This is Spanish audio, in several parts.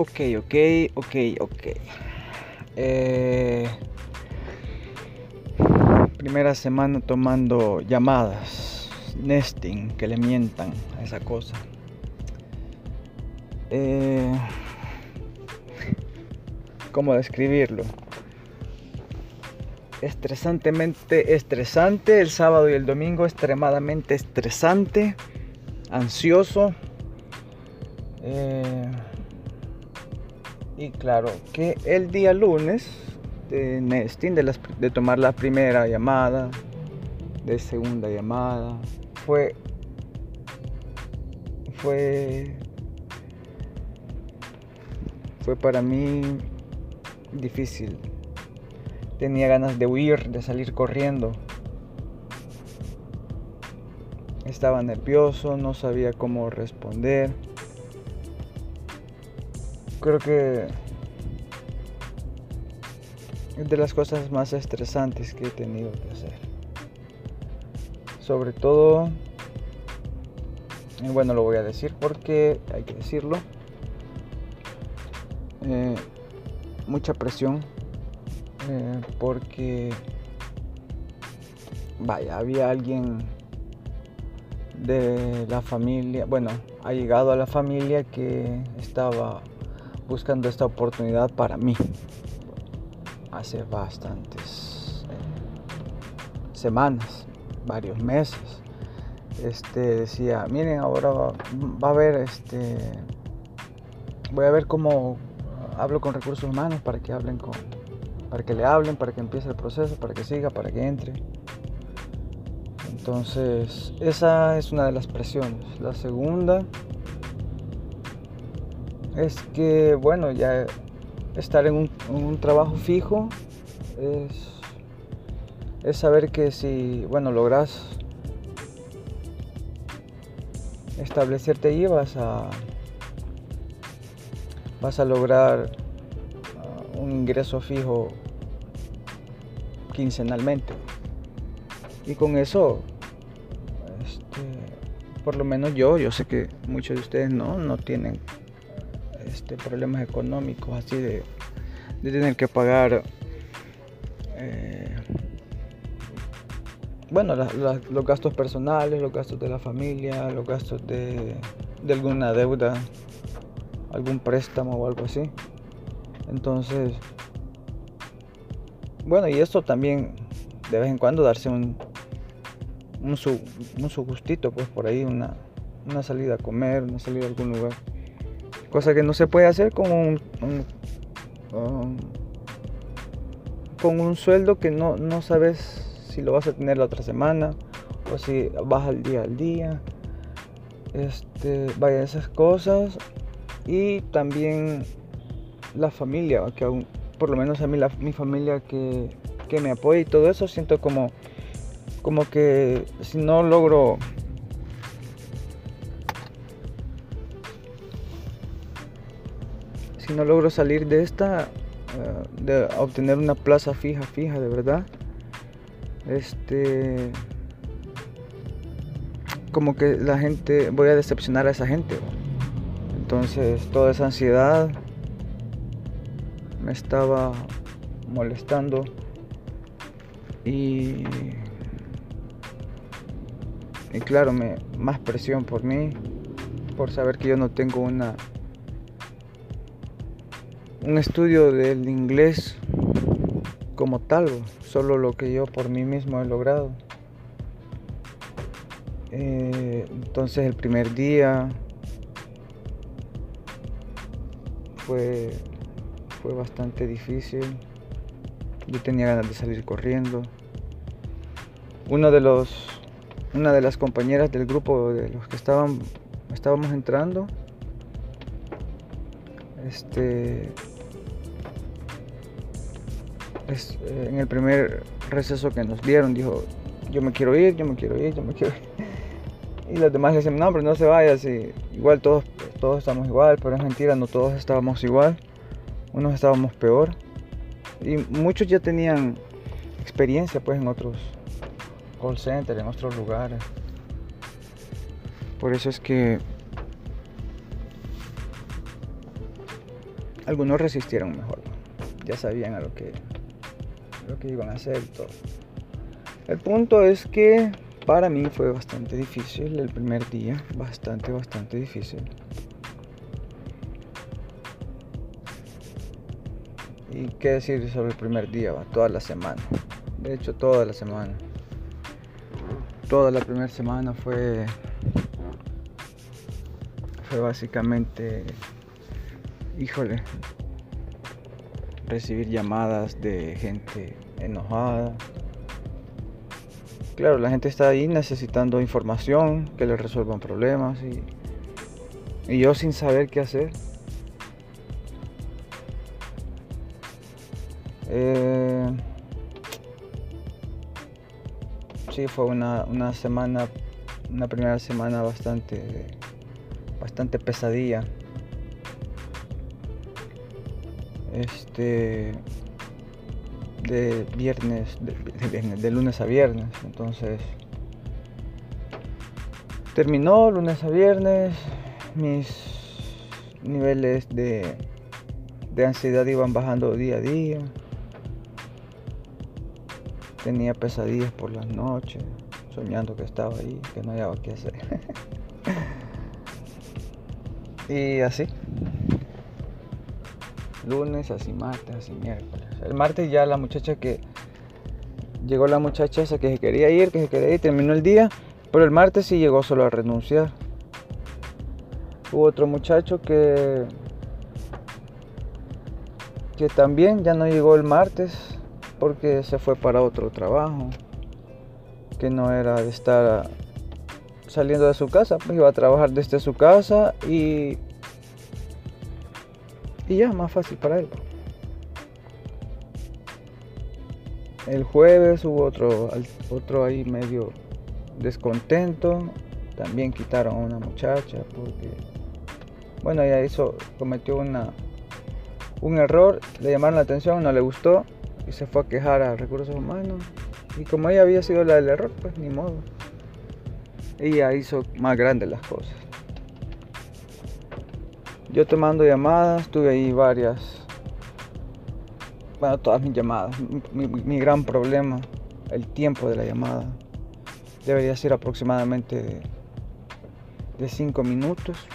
Ok, ok, ok, ok. Eh, primera semana tomando llamadas, nesting, que le mientan a esa cosa. Eh, ¿Cómo describirlo? Estresantemente estresante el sábado y el domingo, extremadamente estresante, ansioso. Eh, y claro, que el día lunes de Nesting, de, de tomar la primera llamada, de segunda llamada, fue, fue, fue para mí difícil. Tenía ganas de huir, de salir corriendo. Estaba nervioso, no sabía cómo responder creo que es de las cosas más estresantes que he tenido que hacer. Sobre todo, bueno, lo voy a decir porque hay que decirlo. Eh, mucha presión eh, porque vaya, había alguien de la familia, bueno, ha llegado a la familia que estaba buscando esta oportunidad para mí. Hace bastantes eh, semanas, varios meses. Este decía, miren, ahora va, a haber este voy a ver cómo hablo con recursos humanos para que hablen con para que le hablen, para que empiece el proceso, para que siga, para que entre. Entonces, esa es una de las presiones. La segunda es que, bueno, ya estar en un, trabajo fijo es, es, saber que si, bueno, logras establecerte ahí vas a, vas a lograr uh, un ingreso fijo quincenalmente. Y con eso, este, por lo menos yo, yo sé que muchos de ustedes no, no tienen este, problemas económicos, así de, tener que pagar, eh, bueno, los gastos personales, los gastos de la familia, los gastos de, alguna deuda, algún préstamo o algo así. Entonces, bueno, y esto también de vez en cuando darse un, un, su, un gustito, pues por ahí una, una salida a comer, una salida a algún lugar. Cosa que no se puede hacer con un, con un sueldo que no, no sabes si lo vas a tener la otra semana o si vas al día al día. Este, vaya esas cosas. Y también la familia, que aún, por lo menos a mí la, mi familia que, que me apoya y todo eso, siento como, como que si no logro si no logro salir de esta, eh, de obtener una plaza fija, fija, de verdad, este, como que la gente, voy a decepcionar a esa gente. Entonces, toda esa ansiedad me estaba molestando y, y claro, me, más presión por mí, por saber que yo no tengo una un estudio del inglés como tal, solo lo que yo por mí mismo he logrado. Eh, entonces el primer día fue, fue bastante difícil. Yo tenía ganas de salir corriendo. Uno de los, una de las compañeras del grupo de los que estaban, estábamos entrando, este, eh, en el primer receso que nos dieron, dijo, yo me quiero ir, yo me quiero ir, yo me quiero ir. Y los demás decían, no, pero no se vaya, si igual todos, todos estamos igual, pero es mentira, no todos estábamos igual, unos estábamos peor. Y muchos ya tenían experiencia pues en otros call centers, en otros lugares. Por eso es que algunos resistieron mejor. Ya sabían a lo que, lo que iban a hacer todo. El punto es que para mí fue bastante difícil el primer día, bastante, bastante difícil. Y qué decir sobre el primer día, toda la semana. De hecho, toda la semana. Toda la primera semana fue fue básicamente, híjole, recibir llamadas de gente enojada. Claro, la gente está ahí necesitando información, que le resuelvan problemas y, y yo sin saber qué hacer. Eh, sí, fue una, una semana, una primera semana bastante, bastante pesadilla. Este, de viernes, de, lunes a viernes, entonces terminó lunes a viernes, mis niveles de, de ansiedad iban bajando día a día tenía pesadillas por las noches, soñando que estaba ahí, que no había qué hacer. y así. Lunes, así martes, así miércoles. El martes ya la muchacha que... Llegó la muchacha esa que se quería ir, que se quería ir, terminó el día. Pero el martes sí llegó solo a renunciar. Hubo otro muchacho que... Que también ya no llegó el martes porque se fue para otro trabajo que no era de estar saliendo de su casa, pues iba a trabajar desde su casa y y ya más fácil para él. El jueves hubo otro otro ahí medio descontento, también quitaron a una muchacha porque bueno, ella hizo cometió una un error, le llamaron la atención, no le gustó y se fue a quejar a recursos humanos. Y como ella había sido la del error, pues ni modo. Ella hizo más grandes las cosas. Yo tomando llamadas, tuve ahí varias, bueno, todas mis llamadas. Mi, gran problema, el tiempo de la llamada. Debería ser aproximadamente de 5 minutos,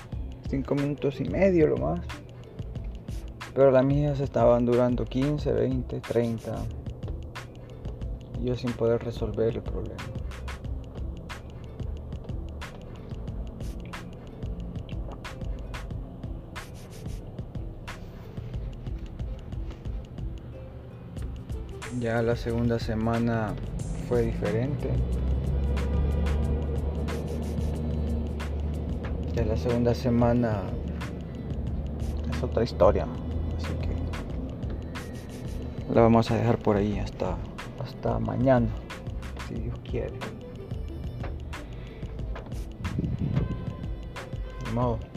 5 minutos y medio lo más. Pero las mías estaban durando 15, 20, 30. Y yo sin poder resolver el problema. Ya la segunda semana fue diferente. Ya la segunda semana es otra historia. La vamos a dejar por ahí hasta, hasta mañana, si Dios quiere. De.